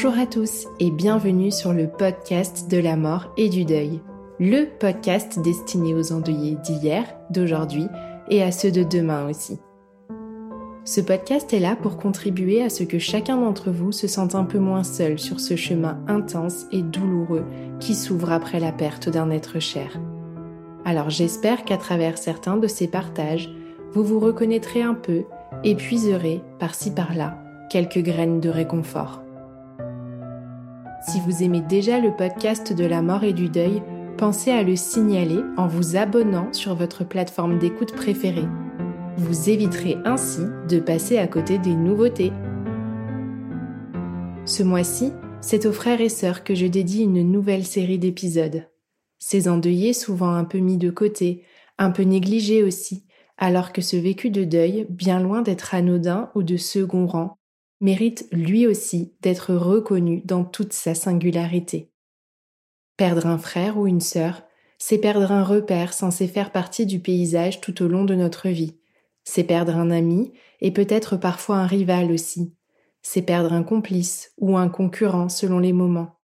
Bonjour à tous et bienvenue sur le podcast de la mort et du deuil. Le podcast destiné aux endeuillés d'hier, d'aujourd'hui et à ceux de demain aussi. Ce podcast est là pour contribuer à ce que chacun d'entre vous se sente un peu moins seul sur ce chemin intense et douloureux qui s'ouvre après la perte d'un être cher. Alors j'espère qu'à travers certains de ces partages, vous vous reconnaîtrez un peu et puiserez par-ci par-là quelques graines de réconfort. Si vous aimez déjà le podcast de la mort et du deuil, pensez à le signaler en vous abonnant sur votre plateforme d'écoute préférée. Vous éviterez ainsi de passer à côté des nouveautés. Ce mois-ci, c'est aux frères et sœurs que je dédie une nouvelle série d'épisodes. Ces endeuillés souvent un peu mis de côté, un peu négligés aussi, alors que ce vécu de deuil, bien loin d'être anodin ou de second rang, mérite lui aussi d'être reconnu dans toute sa singularité. Perdre un frère ou une sœur, c'est perdre un repère censé faire partie du paysage tout au long de notre vie. C'est perdre un ami et peut-être parfois un rival aussi. C'est perdre un complice ou un concurrent selon les moments.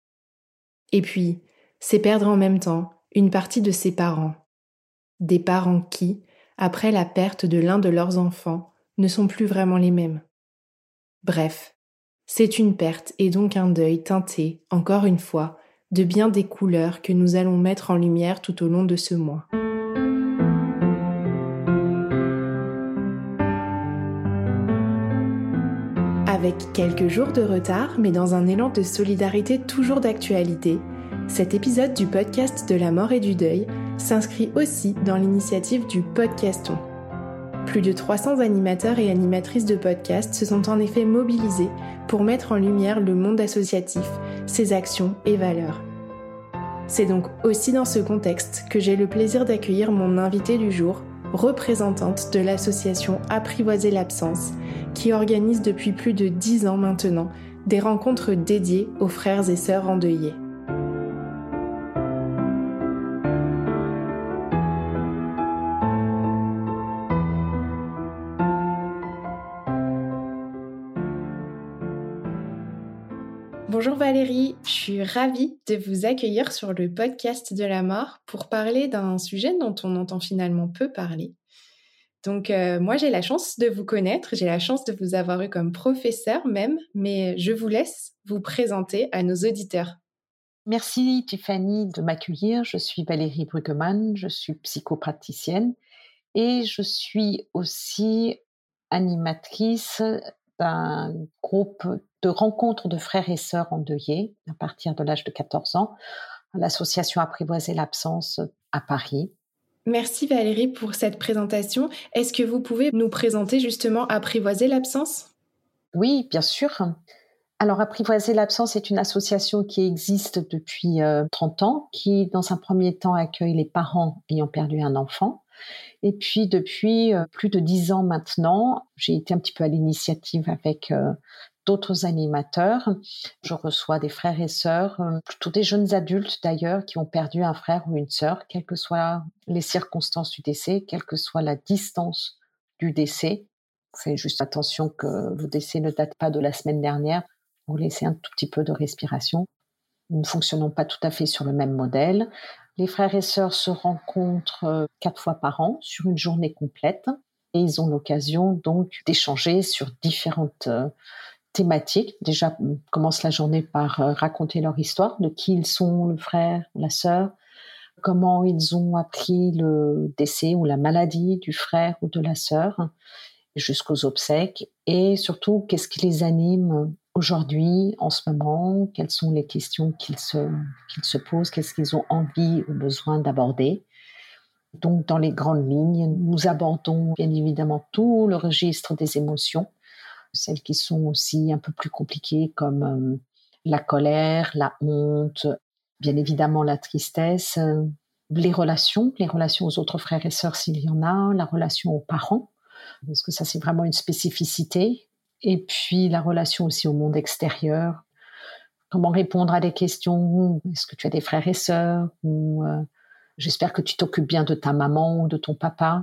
Et puis, c'est perdre en même temps une partie de ses parents. Des parents qui, après la perte de l'un de leurs enfants, ne sont plus vraiment les mêmes. Bref, c'est une perte et donc un deuil teinté, encore une fois, de bien des couleurs que nous allons mettre en lumière tout au long de ce mois. Avec quelques jours de retard, mais dans un élan de solidarité toujours d'actualité, cet épisode du podcast de la mort et du deuil s'inscrit aussi dans l'initiative du Podcaston plus de 300 animateurs et animatrices de podcasts se sont en effet mobilisés pour mettre en lumière le monde associatif, ses actions et valeurs. C'est donc aussi dans ce contexte que j'ai le plaisir d'accueillir mon invitée du jour, représentante de l'association Apprivoiser l'absence, qui organise depuis plus de 10 ans maintenant des rencontres dédiées aux frères et sœurs endeuillés. Bonjour Valérie, je suis ravie de vous accueillir sur le podcast de la mort pour parler d'un sujet dont on entend finalement peu parler. Donc euh, moi j'ai la chance de vous connaître, j'ai la chance de vous avoir eu comme professeur même, mais je vous laisse vous présenter à nos auditeurs. Merci Tiffany de m'accueillir. Je suis Valérie Bruggemann, je suis psychopraticienne et je suis aussi animatrice d'un groupe de rencontres de frères et sœurs endeuillés à partir de l'âge de 14 ans l'association Apprivoiser l'absence à Paris. Merci Valérie pour cette présentation. Est-ce que vous pouvez nous présenter justement Apprivoiser l'absence? Oui, bien sûr. Alors Apprivoiser l'absence est une association qui existe depuis 30 euh, ans, qui dans un premier temps accueille les parents ayant perdu un enfant et puis depuis euh, plus de dix ans maintenant, j'ai été un petit peu à l'initiative avec euh, d'autres animateurs. Je reçois des frères et sœurs, euh, plutôt des jeunes adultes d'ailleurs, qui ont perdu un frère ou une sœur, quelles que soient les circonstances du décès, quelle que soit la distance du décès. Faites juste attention que le décès ne date pas de la semaine dernière. Vous laissez un tout petit peu de respiration. Nous ne fonctionnons pas tout à fait sur le même modèle. Les frères et sœurs se rencontrent euh, quatre fois par an sur une journée complète et ils ont l'occasion donc d'échanger sur différentes euh, thématiques. Déjà, commence la journée par raconter leur histoire, de qui ils sont, le frère, la sœur, comment ils ont appris le décès ou la maladie du frère ou de la sœur, jusqu'aux obsèques, et surtout qu'est-ce qui les anime aujourd'hui, en ce moment, quelles sont les questions qu'ils se, se posent, qu'est-ce qu'ils ont envie ou besoin d'aborder. Donc, dans les grandes lignes, nous abordons bien évidemment tout le registre des émotions, celles qui sont aussi un peu plus compliquées comme euh, la colère, la honte, bien évidemment la tristesse, les relations, les relations aux autres frères et sœurs s'il y en a, la relation aux parents, parce que ça c'est vraiment une spécificité, et puis la relation aussi au monde extérieur, comment répondre à des questions, est-ce que tu as des frères et sœurs, ou euh, j'espère que tu t'occupes bien de ta maman ou de ton papa.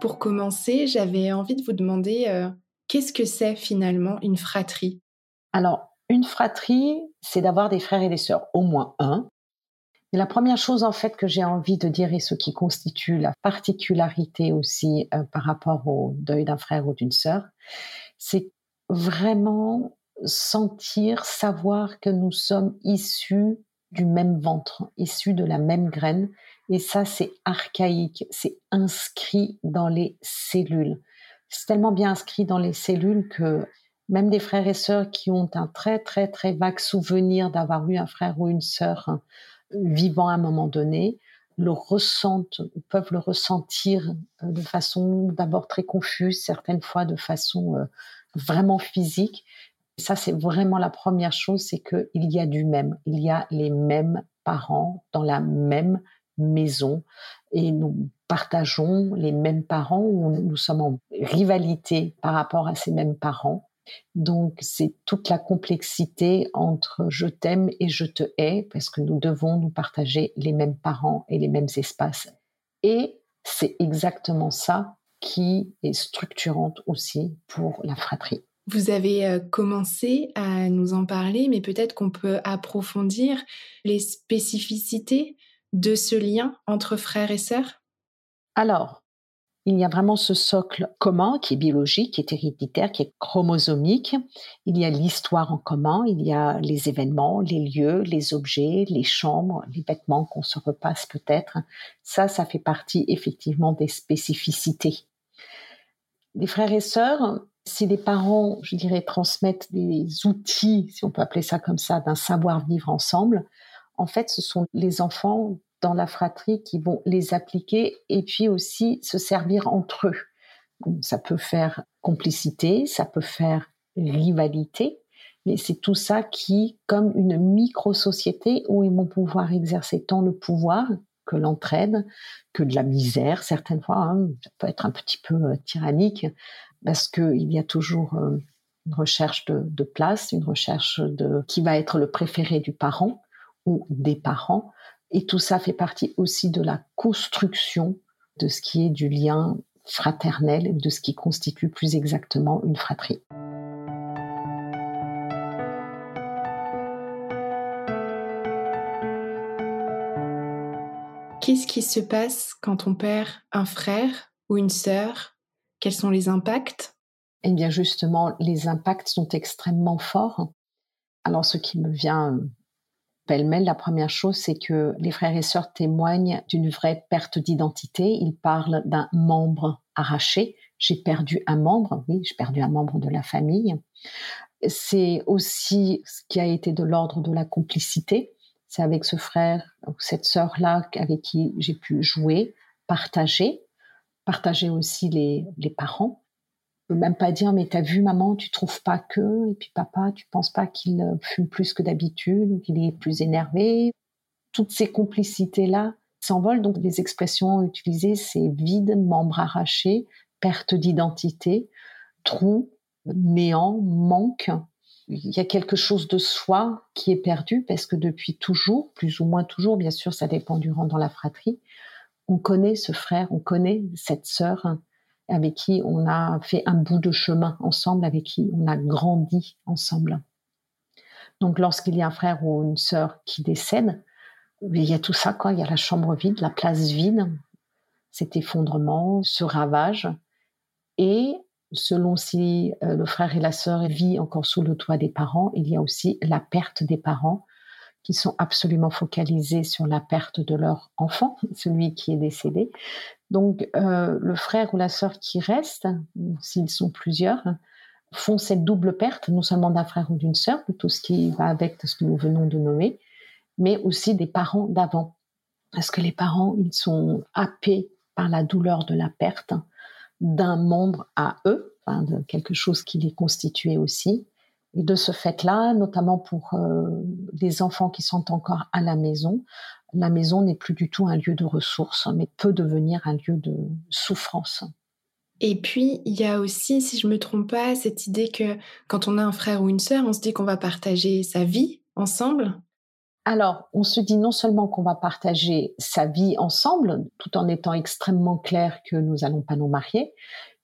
Pour commencer, j'avais envie de vous demander euh, qu'est-ce que c'est finalement une fratrie? Alors, une fratrie, c'est d'avoir des frères et des sœurs, au moins un. Et la première chose en fait que j'ai envie de dire et ce qui constitue la particularité aussi euh, par rapport au deuil d'un frère ou d'une sœur, c'est vraiment sentir, savoir que nous sommes issus du même ventre, issus de la même graine. Et ça, c'est archaïque, c'est inscrit dans les cellules. C'est tellement bien inscrit dans les cellules que même des frères et sœurs qui ont un très très très vague souvenir d'avoir eu un frère ou une sœur hein, vivant à un moment donné, le ressentent, peuvent le ressentir euh, de façon d'abord très confuse, certaines fois de façon euh, vraiment physique, ça, c'est vraiment la première chose, c'est qu'il y a du même. Il y a les mêmes parents dans la même maison et nous partageons les mêmes parents ou nous sommes en rivalité par rapport à ces mêmes parents. Donc, c'est toute la complexité entre je t'aime et je te hais parce que nous devons nous partager les mêmes parents et les mêmes espaces. Et c'est exactement ça qui est structurante aussi pour la fratrie. Vous avez euh, commencé à nous en parler, mais peut-être qu'on peut approfondir les spécificités de ce lien entre frères et sœurs? Alors, il y a vraiment ce socle commun qui est biologique, qui est héréditaire, qui est chromosomique. Il y a l'histoire en commun, il y a les événements, les lieux, les objets, les chambres, les vêtements qu'on se repasse peut-être. Ça, ça fait partie effectivement des spécificités. Les frères et sœurs, si les parents, je dirais, transmettent des outils, si on peut appeler ça comme ça, d'un savoir-vivre ensemble, en fait, ce sont les enfants dans la fratrie qui vont les appliquer et puis aussi se servir entre eux. Ça peut faire complicité, ça peut faire rivalité, mais c'est tout ça qui, comme une micro-société où ils vont pouvoir exercer tant le pouvoir que l'entraide, que de la misère certaines fois, hein, ça peut être un petit peu euh, tyrannique, parce qu'il y a toujours euh, une recherche de, place, une recherche de qui va être le préféré du parent ou des parents. Et tout ça fait partie aussi de la construction de ce qui est du lien fraternel, de ce qui constitue plus exactement une fratrie. Qu'est-ce qui se passe quand on perd un frère ou une sœur? Quels sont les impacts? Eh bien justement, les impacts sont extrêmement forts. Alors ce qui me vient pêle-mêle, la première chose, c'est que les frères et sœurs témoignent d'une vraie perte d'identité. Ils parlent d'un membre arraché. J'ai perdu un membre, oui, j'ai perdu un membre de la famille. C'est aussi ce qui a été de l'ordre de la complicité. C'est avec ce frère ou cette sœur-là avec qui j'ai pu jouer, partager partager aussi les, les parents. Ne même pas dire, mais t'as vu maman, tu trouves pas que, et puis papa, tu penses pas qu'il euh, fume plus que d'habitude ou qu'il est plus énervé. Toutes ces complicités-là s'envolent. Donc les expressions utilisées, c'est vide, membre arraché, perte d'identité, trou, néant, manque. Il y a quelque chose de soi qui est perdu parce que depuis toujours, plus ou moins toujours, bien sûr, ça dépend du rang dans la fratrie, on connaît ce frère, on connaît cette sœur avec qui on a fait un bout de chemin ensemble, avec qui on a grandi ensemble. Donc lorsqu'il y a un frère ou une sœur qui décède, il y a tout ça, quoi. Il y a la chambre vide, la place vide. cet effondrement, ce ravage. Et selon si euh, le frère et la sœur vivent encore sous le toit des parents, il y a aussi la perte des parents qui sont absolument focalisés sur la perte de leur enfant, celui qui est décédé. Donc euh, le frère ou la sœur qui reste, s'ils sont plusieurs, font cette double perte, non seulement d'un frère ou d'une sœur, de tout ce qui va avec ce que nous venons de nommer, mais aussi des parents d'avant. Parce que les parents, ils sont happés par la douleur de la perte d'un membre à eux, de quelque chose qui les constituait aussi. Et de ce fait-là, notamment pour euh, les enfants qui sont encore à la maison, la maison n'est plus du tout un lieu de ressources, mais peut devenir un lieu de souffrance. Et puis, il y a aussi, si je me trompe pas, cette idée que quand on a un frère ou une sœur, on se dit qu'on va partager sa vie ensemble. Alors, on se dit non seulement qu'on va partager sa vie ensemble, tout en étant extrêmement clair que nous allons pas nous marier,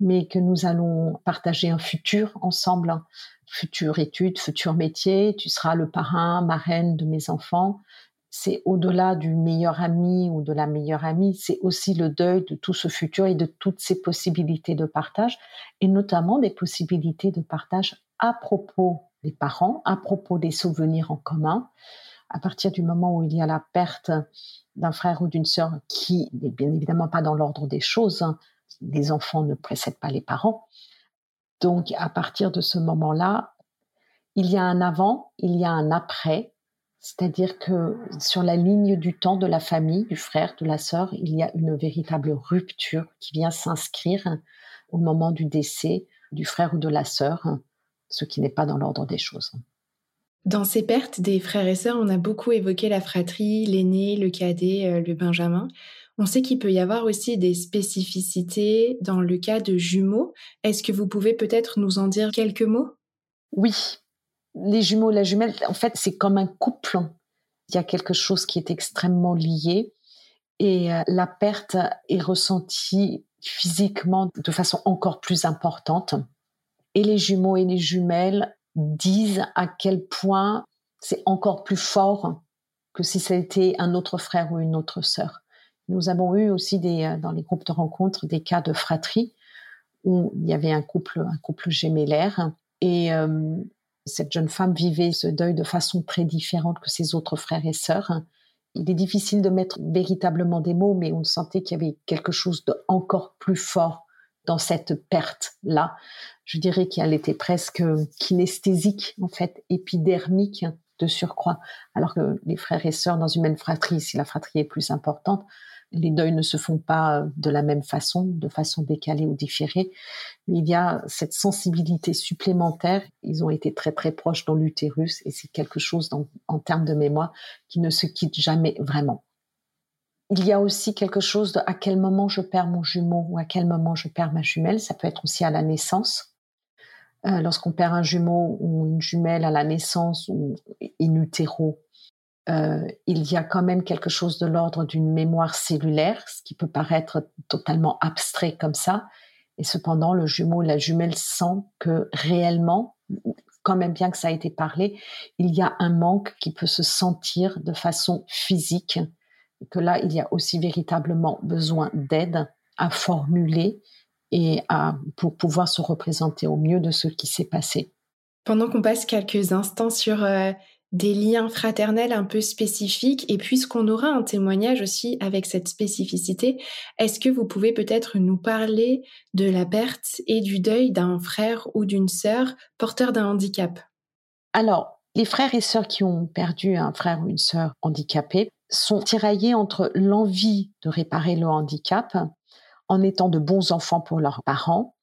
mais que nous allons partager un futur ensemble, future étude, futur métier. Tu seras le parrain, marraine de mes enfants. C'est au-delà du meilleur ami ou de la meilleure amie, c'est aussi le deuil de tout ce futur et de toutes ces possibilités de partage, et notamment des possibilités de partage à propos des parents, à propos des souvenirs en commun, à partir du moment où il y a la perte d'un frère ou d'une sœur qui n'est bien évidemment pas dans l'ordre des choses, hein, les enfants ne précèdent pas les parents. Donc à partir de ce moment-là, il y a un avant, il y a un après, c'est-à-dire que sur la ligne du temps de la famille, du frère, de la sœur, il y a une véritable rupture qui vient s'inscrire au moment du décès du frère ou de la sœur, ce qui n'est pas dans l'ordre des choses. Dans ces pertes des frères et sœurs, on a beaucoup évoqué la fratrie, l'aîné, le cadet, euh, le benjamin. On sait qu'il peut y avoir aussi des spécificités dans le cas de jumeaux. Est-ce que vous pouvez peut-être nous en dire quelques mots? Oui. Les jumeaux, la jumelle, en fait, c'est comme un couple. Il y a quelque chose qui est extrêmement lié et euh, la perte est ressentie physiquement de façon encore plus importante. Et les jumeaux et les jumelles disent à quel point c'est encore plus fort que si c'était un autre frère ou une autre sœur. Nous avons eu aussi des, euh, dans les groupes de rencontres des cas de fratrie où il y avait un couple, un couple gémellaire et euh, cette jeune femme vivait ce deuil de façon très différente que ses autres frères et sœurs. Il est difficile de mettre véritablement des mots, mais on sentait qu'il y avait quelque chose de encore plus fort dans cette perte-là. Je dirais qu'elle était presque kinesthésique, en fait, épidermique de surcroît. Alors que les frères et sœurs dans une même fratrie, si la fratrie est plus importante, les deuils ne se font pas de la même façon, de façon décalée ou différée. Mais il y a cette sensibilité supplémentaire. Ils ont été très très proches dans l'utérus et c'est quelque chose en termes de mémoire qui ne se quitte jamais vraiment il y a aussi quelque chose de à quel moment je perds mon jumeau ou à quel moment je perds ma jumelle. Ça peut être aussi à la naissance. Euh, lorsqu'on perd un jumeau ou une jumelle à la naissance ou in utero, euh, il y a quand même quelque chose de l'ordre d'une mémoire cellulaire, ce qui peut paraître totalement abstrait comme ça. Et cependant, le jumeau la jumelle sent que réellement, quand même bien que ça a été parlé, il y a un manque qui peut se sentir de façon physique que là, il y a aussi véritablement besoin d'aide à formuler et à, pour pouvoir se représenter au mieux de ce qui s'est passé. Pendant qu'on passe quelques instants sur euh, des liens fraternels un peu spécifiques, et puisqu'on aura un témoignage aussi avec cette spécificité, est-ce que vous pouvez peut-être nous parler de la perte et du deuil d'un frère ou d'une sœur porteur d'un handicap? Alors, les frères et sœurs qui ont perdu un frère ou une sœur handicapé sont tiraillés entre l'envie de réparer le handicap en étant de bons enfants pour leurs parents,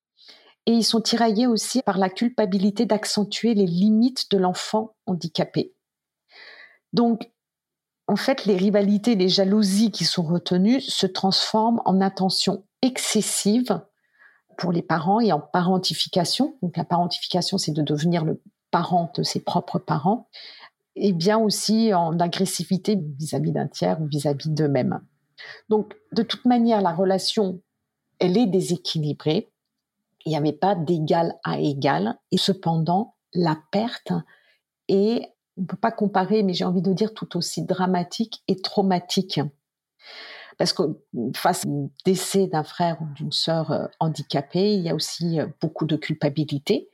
et ils sont tiraillés aussi par la culpabilité d'accentuer les limites de l'enfant handicapé. Donc, en fait, les rivalités, les jalousies qui sont retenues se transforment en attention excessive pour les parents et en parentification. Donc, la parentification, c'est de devenir le parent de ses propres parents et bien aussi en agressivité vis-à-vis d'un tiers ou vis-à-vis d'eux-mêmes. Donc, de toute manière, la relation, elle est déséquilibrée. Il n'y avait pas d'égal à égal. Et cependant, la perte est, on peut pas comparer, mais j'ai envie de dire tout aussi dramatique et traumatique. Parce que face au décès d'un frère ou d'une sœur euh, handicapée, il y a aussi euh, beaucoup de culpabilité.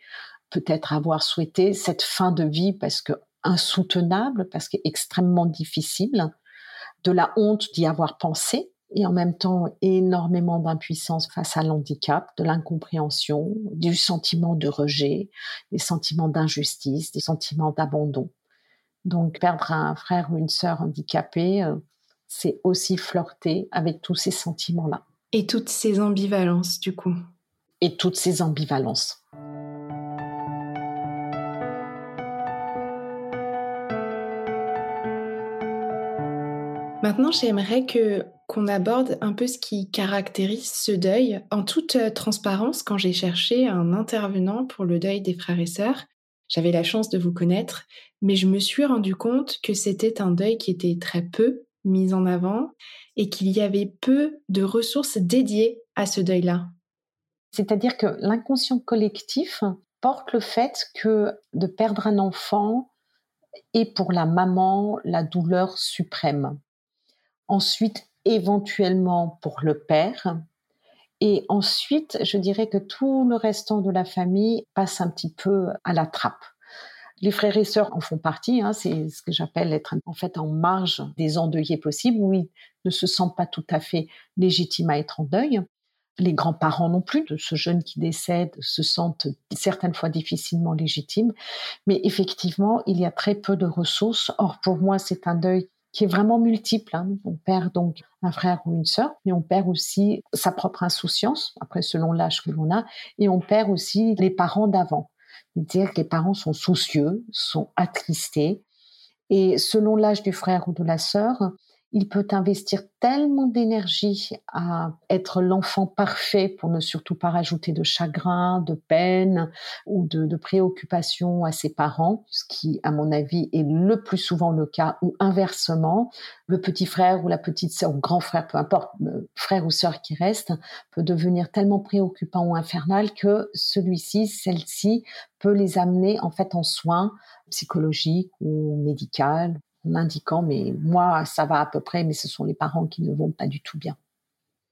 Peut-être avoir souhaité cette fin de vie parce que insoutenable, parce qu'extrêmement difficile, de la honte d'y avoir pensé, et en même temps énormément d'impuissance face à l'handicap, de l'incompréhension, du sentiment de rejet, des sentiments d'injustice, des sentiments d'abandon. Donc perdre un frère ou une sœur handicapée, euh, c'est aussi flirter avec tous ces sentiments-là. Et toutes ces ambivalences, du coup. Et toutes ces ambivalences. Maintenant, j'aimerais que qu'on aborde un peu ce qui caractérise ce deuil. En toute euh, transparence, quand j'ai cherché un intervenant pour le deuil des frères et sœurs, j'avais la chance de vous connaître, mais je me suis rendu compte que c'était un deuil qui était très peu mis en avant et qu'il y avait peu de ressources dédiées à ce deuil-là. C'est-à-dire que l'inconscient collectif porte le fait que de perdre un enfant est pour la maman la douleur suprême. Ensuite, éventuellement pour le père. Et ensuite, je dirais que tout le restant de la famille passe un petit peu à la trappe. Les frères et sœurs en font partie, hein, c'est ce que j'appelle être en fait en marge des endeuillés possibles, où ils ne se sentent pas tout à fait légitimes à être en deuil. Les grands-parents non plus de ce jeune qui décède se sentent certaines fois difficilement légitimes, mais effectivement, il y a très peu de ressources. Or, pour moi, c'est un deuil qui est vraiment multiple. Hein. On perd donc un frère ou une sœur, mais on perd aussi sa propre insouciance, après selon l'âge que l'on a, et on perd aussi les parents d'avant. C'est-à-dire que les parents sont soucieux, sont attristés, et selon l'âge du frère ou de la sœur, il peut investir tellement d'énergie à être l'enfant parfait pour ne surtout pas rajouter de chagrin, de peine ou de, préoccupation à ses parents, ce qui, à mon avis, est le plus souvent le cas, ou inversement, le petit frère ou la petite sœur ou grand frère, peu importe, frère ou sœur qui reste, peut devenir tellement préoccupant ou infernal que celui-ci, celle-ci, peut les amener en fait en soins psychologiques ou médicaux en indiquant mais moi ça va à peu près mais ce sont les parents qui ne vont pas du tout bien.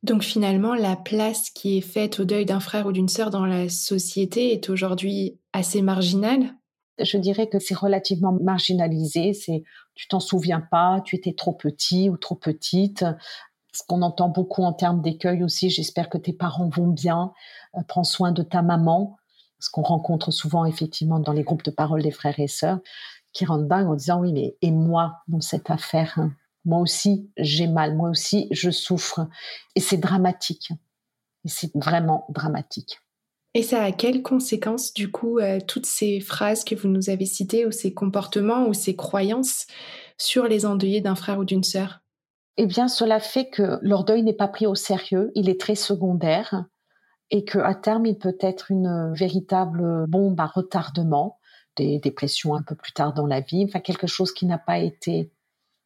Donc finalement la place qui est faite au deuil d'un frère ou d'une sœur dans la société est aujourd'hui assez marginale? Je dirais que c'est relativement marginalisé. C'est tu t'en souviens pas, tu étais trop petit ou trop petite. Ce qu'on entend beaucoup en termes d'écueil aussi, j'espère que tes parents vont bien, euh, prends soin de ta maman. Ce qu'on rencontre souvent effectivement dans les groupes de parole des frères et sœurs, qui rendent dingue en disant oui mais et moi dans cette affaire hein, moi aussi j'ai mal moi aussi je souffre. Et c'est dramatique. Et c'est vraiment dramatique. Et ça a quelles conséquences du coup euh, toutes ces phrases que vous nous avez citées ou ces comportements ou ces croyances sur les endeuillés d'un frère ou d'une sœur? Eh bien, cela fait que leur deuil n'est pas pris au sérieux, il est très secondaire et qu'à terme, il peut être une véritable bombe à retardement des dépressions un peu plus tard dans la vie, enfin quelque chose qui n'a pas été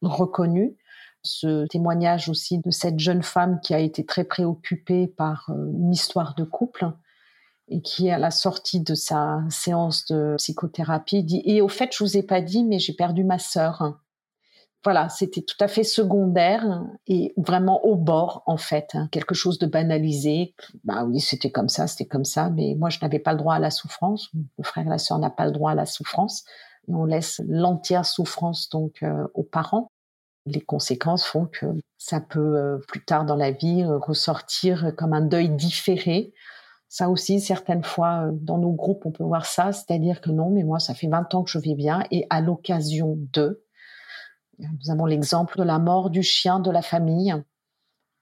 reconnu. Ce témoignage aussi de cette jeune femme qui a été très préoccupée par euh, une histoire de couple et qui, à la sortie de sa séance de psychothérapie, dit Et au fait, je vous ai pas dit, mais j'ai perdu ma sœur voilà, c'était tout à fait secondaire et vraiment au bord en fait, hein. quelque chose de banalisé. Bah oui, c'était comme ça, c'était comme ça, mais moi je n'avais pas le droit à la souffrance. Le frère et la sœur n'a pas le droit à la souffrance et on laisse l'entière souffrance donc euh, aux parents. Les conséquences font que ça peut euh, plus tard dans la vie euh, ressortir comme un deuil différé. Ça aussi, certaines fois, dans nos groupes, on peut voir ça, c'est-à-dire que non, mais moi, ça fait 20 ans que je vais bien, et à l'occasion de, nous avons l'exemple de la mort du chien de la famille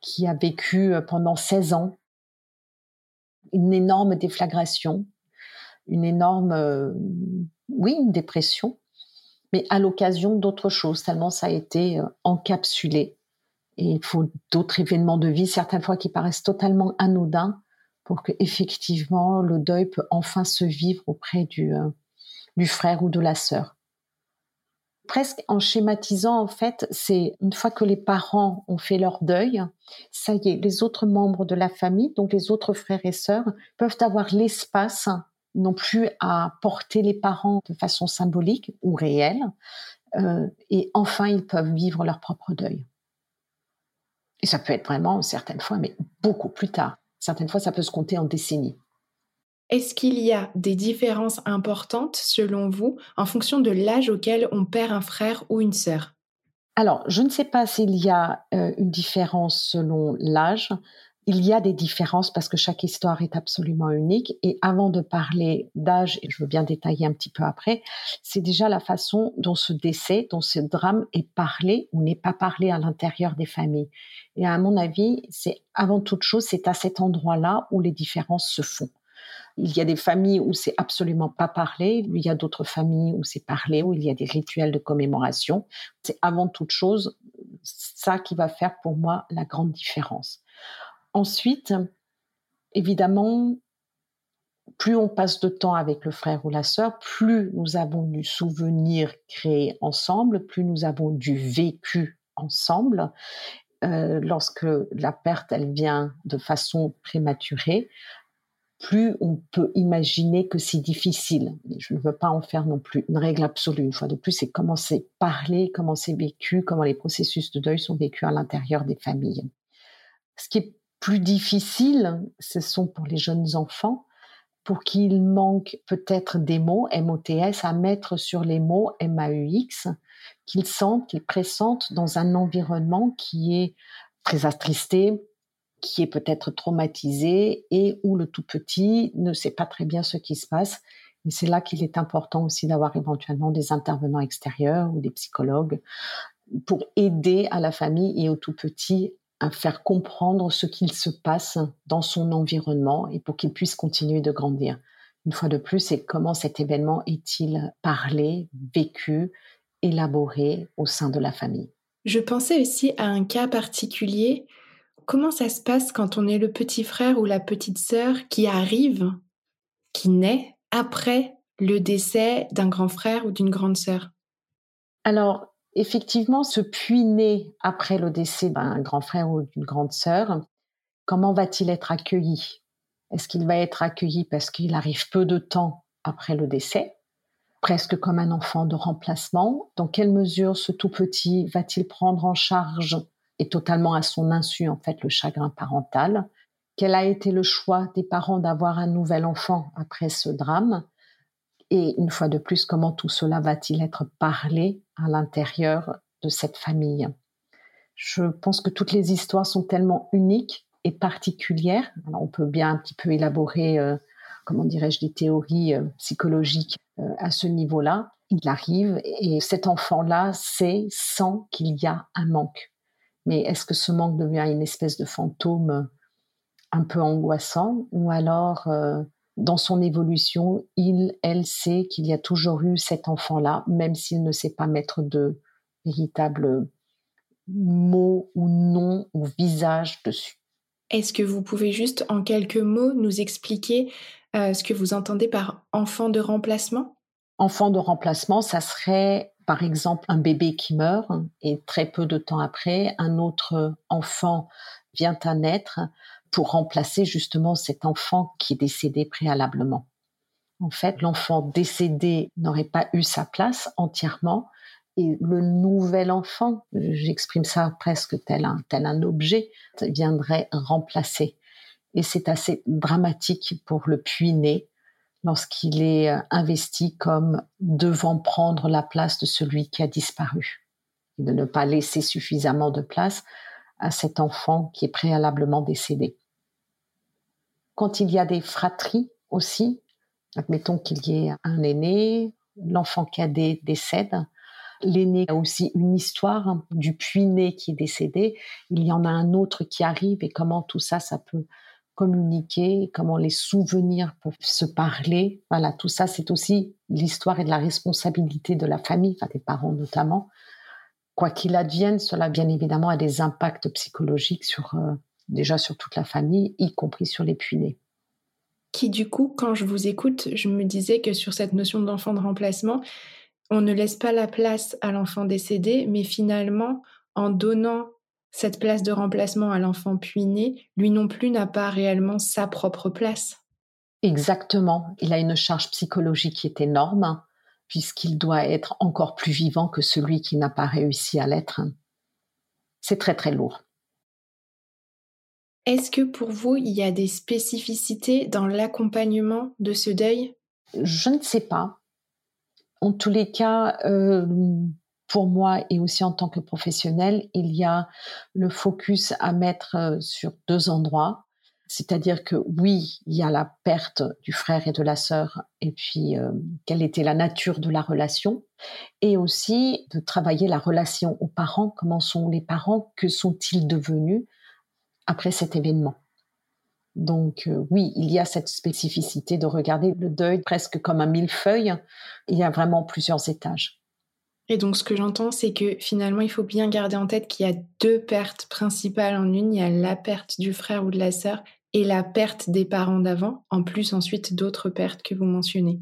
qui a vécu euh, pendant 16 ans une énorme déflagration, une énorme, euh, oui, une dépression, mais à l'occasion d'autres choses, tellement ça a été euh, encapsulé. Et il faut d'autres événements de vie, certaines fois qui paraissent totalement anodins, pour que effectivement le deuil peut enfin se vivre auprès du, du frère ou de la sœur presque en schématisant, en fait, c'est une fois que les parents ont fait leur deuil, ça y est, les autres membres de la famille, donc les autres frères et sœurs, peuvent avoir l'espace non plus à porter les parents de façon symbolique ou réelle, euh, et enfin ils peuvent vivre leur propre deuil. Et ça peut être vraiment, certaines fois, mais beaucoup plus tard. Certaines fois, ça peut se compter en décennies. Est-ce qu'il y a des différences importantes, selon vous, en fonction de l'âge auquel on perd un frère ou une sœur? Alors, je ne sais pas s'il y a euh, une différence selon l'âge. Il y a des différences parce que chaque histoire est absolument unique. Et avant de parler d'âge, et je veux bien détailler un petit peu après, c'est déjà la façon dont ce décès, dont ce drame est parlé ou n'est pas parlé à l'intérieur des familles. Et à mon avis, c'est avant toute chose, c'est à cet endroit-là où les différences se font. Il y a des familles où c'est absolument pas parlé, il y a d'autres familles où c'est parlé, où il y a des rituels de commémoration. C'est avant toute chose ça qui va faire pour moi la grande différence. Ensuite, évidemment, plus on passe de temps avec le frère ou la sœur, plus nous avons du souvenir créé ensemble, plus nous avons du vécu ensemble. Euh, lorsque la perte, elle vient de façon prématurée, plus on peut imaginer que c'est difficile. Je ne veux pas en faire non plus une règle absolue. Une fois de plus, c'est comment c'est parlé, comment c'est vécu, comment les processus de deuil sont vécus à l'intérieur des familles. Ce qui est plus difficile, ce sont pour les jeunes enfants, pour qu'ils manquent peut-être des mots, MOTS, à mettre sur les mots MAUX, qu'ils sentent, qu'ils pressentent dans un environnement qui est très attristé, qui est peut-être traumatisé et où le tout petit ne sait pas très bien ce qui se passe. Et c'est là qu'il est important aussi d'avoir éventuellement des intervenants extérieurs ou des psychologues pour aider à la famille et au tout petit à faire comprendre ce qu'il se passe dans son environnement et pour qu'il puisse continuer de grandir. Une fois de plus, c'est comment cet événement est-il parlé, vécu, élaboré au sein de la famille. Je pensais aussi à un cas particulier. Comment ça se passe quand on est le petit frère ou la petite sœur qui arrive, qui naît après le décès d'un grand frère ou d'une grande sœur? Alors, effectivement, ce puits né après le décès d'un grand frère ou d'une grande sœur, comment va-t-il être accueilli? Est-ce qu'il va être accueilli parce qu'il arrive peu de temps après le décès, presque comme un enfant de remplacement. Dans quelle mesure ce tout petit va-t-il prendre en charge et totalement à son insu en fait le chagrin parental Quel a été le choix des parents d'avoir un nouvel enfant après ce drame? Et une fois de plus, comment tout cela va-t-il être parlé à l'intérieur de cette famille? Je pense que toutes les histoires sont tellement uniques et particulières. on peut bien un petit peu élaborer, euh, comment dirais-je, des théories euh, psychologiques euh, à ce niveau-là. Il arrive et cet enfant-là sait, sent qu'il y a un manque. Mais est-ce que ce manque devient une espèce de fantôme un peu angoissant? Ou alors dans son évolution, il, elle sait qu'il y a toujours eu cet enfant-là, même s'il ne sait pas mettre de véritables mots ou noms ou visage dessus. Est-ce que vous pouvez juste en quelques mots nous expliquer euh, ce que vous entendez par enfant de remplacement? Enfant de remplacement, ça serait par exemple un bébé qui meurt et très peu de temps après, un autre enfant vient à naître pour remplacer justement cet enfant qui est décédé préalablement. En fait, l'enfant décédé n'aurait pas eu sa place entièrement et le nouvel enfant, j'exprime ça presque tel un, tel un objet, viendrait remplacer. Et c'est assez dramatique pour le puits-né lorsqu'il est euh, investi comme devant prendre la place de celui qui a disparu et de ne pas laisser suffisamment de place à cet enfant qui est préalablement décédé. Quand il y a des fratries aussi, admettons qu'il y ait un aîné, l'enfant cadet décède, l'aîné a aussi une histoire du puits-né qui est décédé, il y en a un autre qui arrive et comment tout ça, ça peut communiquer, comment les souvenirs peuvent se parler. Voilà, tout ça, c'est aussi l'histoire et de la responsabilité de la famille, enfin des parents notamment. Quoi qu'il advienne, cela bien évidemment a des impacts psychologiques sur euh, déjà sur toute la famille, y compris sur les puinés. Qui du coup, quand je vous écoute, je me disais que sur cette notion d'enfant de remplacement, on ne laisse pas la place à l'enfant décédé, mais finalement, en donnant cette place de remplacement à l'enfant puiné, lui non plus n'a pas réellement sa propre place. Exactement. Il a une charge psychologique qui est énorme, puisqu'il doit être encore plus vivant que celui qui n'a pas réussi à l'être. C'est très très lourd. Est-ce que pour vous, il y a des spécificités dans l'accompagnement de ce deuil? Je ne sais pas. En tous les cas, euh, pour moi et aussi en tant que professionnel, il y a le focus à mettre euh, sur deux endroits. C'est-à-dire que oui, il y a la perte du frère et de la sœur, et puis euh, quelle était la nature de la relation, et aussi de travailler la relation aux parents, comment sont les parents, que sont-ils devenus après cet événement? Donc euh, oui, il y a cette spécificité de regarder le deuil presque comme un millefeuille, il y a vraiment plusieurs étages. Et donc, ce que j'entends, c'est que finalement, il faut bien garder en tête qu'il y a deux pertes principales en une. Il y a la perte du frère ou de la sœur et la perte des parents d'avant, en plus ensuite d'autres pertes que vous mentionnez.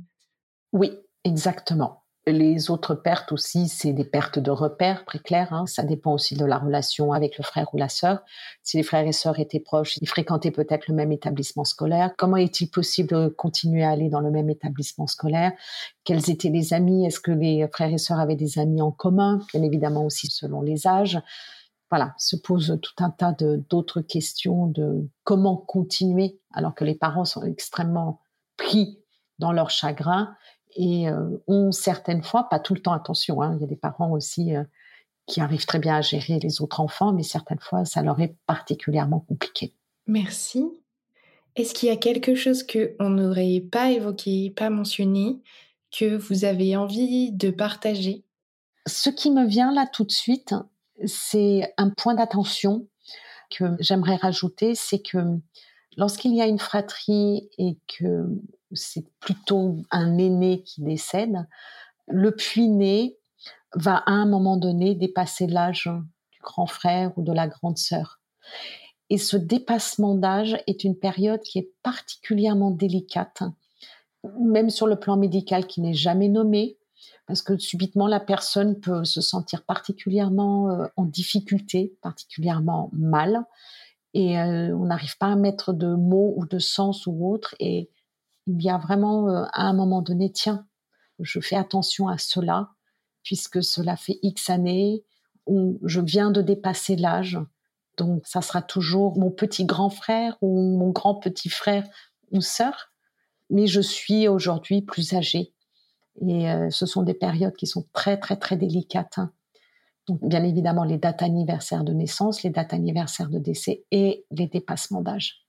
Oui, exactement. Les autres pertes aussi, c'est des pertes de repères, très claires. Hein. Ça dépend aussi de la relation avec le frère ou la sœur. Si les frères et sœurs étaient proches, ils fréquentaient peut-être le même établissement scolaire. Comment est-il possible de continuer à aller dans le même établissement scolaire? Quels étaient les amis? Est-ce que les frères et sœurs avaient des amis en commun? Bien évidemment aussi selon les âges. Voilà, se pose tout un tas d'autres questions de comment continuer alors que les parents sont extrêmement pris dans leur chagrin et euh, ont certaines fois, pas tout le temps, attention, hein, il y a des parents aussi euh, qui arrivent très bien à gérer les autres enfants, mais certaines fois, ça leur est particulièrement compliqué. Merci. Est-ce qu'il y a quelque chose qu'on n'aurait pas évoqué, pas mentionné, que vous avez envie de partager? Ce qui me vient là tout de suite, c'est un point d'attention que j'aimerais rajouter, c'est que lorsqu'il y a une fratrie et que c'est plutôt un aîné qui décède, le puits-né va à un moment donné dépasser l'âge du grand frère ou de la grande sœur. Et ce dépassement d'âge est une période qui est particulièrement délicate, même sur le plan médical qui n'est jamais nommé, parce que subitement la personne peut se sentir particulièrement euh, en difficulté, particulièrement mal, et on n'arrive pas à mettre de mots ou de sens ou autre, et il y a vraiment à un moment donné, tiens, je fais attention à cela, puisque cela fait X années, où je viens de dépasser l'âge, donc ça sera toujours mon petit grand frère ou mon grand petit frère ou sœur, mais je suis aujourd'hui plus âgée. Et ce sont des périodes qui sont très très très délicates. Hein. Donc bien évidemment les dates anniversaires de naissance, les dates anniversaires de décès et les dépassements d'âge.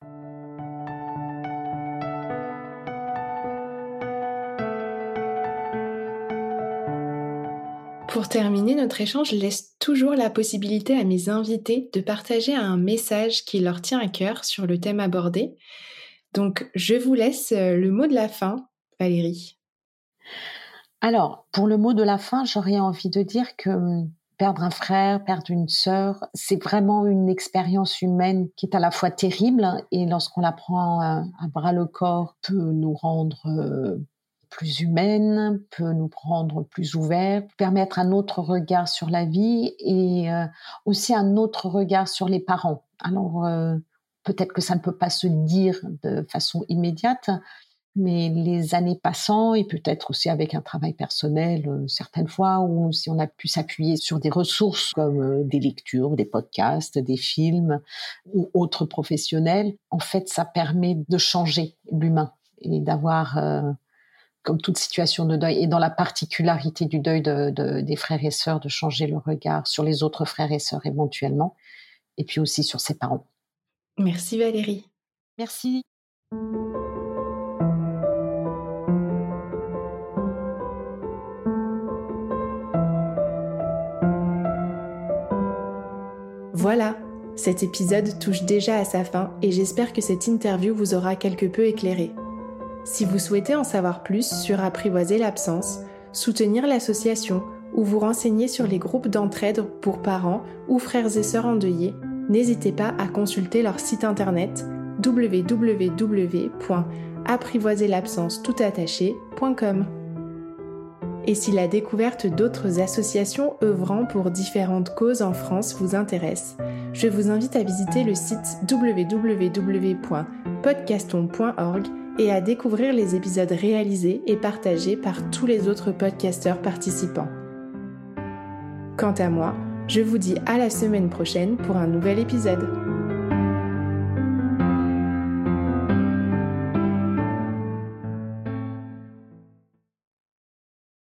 Pour terminer notre échange, je laisse toujours la possibilité à mes invités de partager un message qui leur tient à cœur sur le thème abordé. Donc, je vous laisse euh, le mot de la fin, Valérie. Alors, pour le mot de la fin, j'aurais envie de dire que perdre un frère, perdre une sœur, c'est vraiment une expérience humaine qui est à la fois terrible et lorsqu'on la prend à, bras le corps peut nous rendre euh, plus humaine, peut nous rendre plus ouverts, permettre un autre regard sur la vie et euh, aussi un autre regard sur les parents. Alors euh, peut-être que ça ne peut pas se dire de façon immédiate, mais les années passant et peut-être aussi avec un travail personnel euh, certaines fois ou si on a pu s'appuyer sur des ressources comme des lectures, des podcasts, des films ou autres professionnels, en fait ça permet de changer l'humain et d'avoir comme toute situation de deuil, et dans la particularité du deuil des frères et sœurs, de changer le regard sur les autres frères et sœurs éventuellement, et puis aussi sur ses parents. Merci Valérie. Merci. Voilà, cet épisode touche déjà à sa fin et j'espère que cette interview vous aura quelque peu éclairé. Si vous souhaitez en savoir plus sur apprivoiser l'absence, soutenir l'association ou vous renseigner sur les groupes d'entraide pour parents ou frères et sœurs endeuillés, n'hésitez pas à consulter leur site internet www.apprivoiserlabsence Et si la découverte d'autres associations œuvrant pour différentes causes en France vous intéresse, je vous invite à visiter le site www.podcaston.org et à découvrir les épisodes réalisés et partagés par tous les autres podcasteurs participants. Quant à moi, je vous dis à la semaine prochaine pour un nouvel épisode.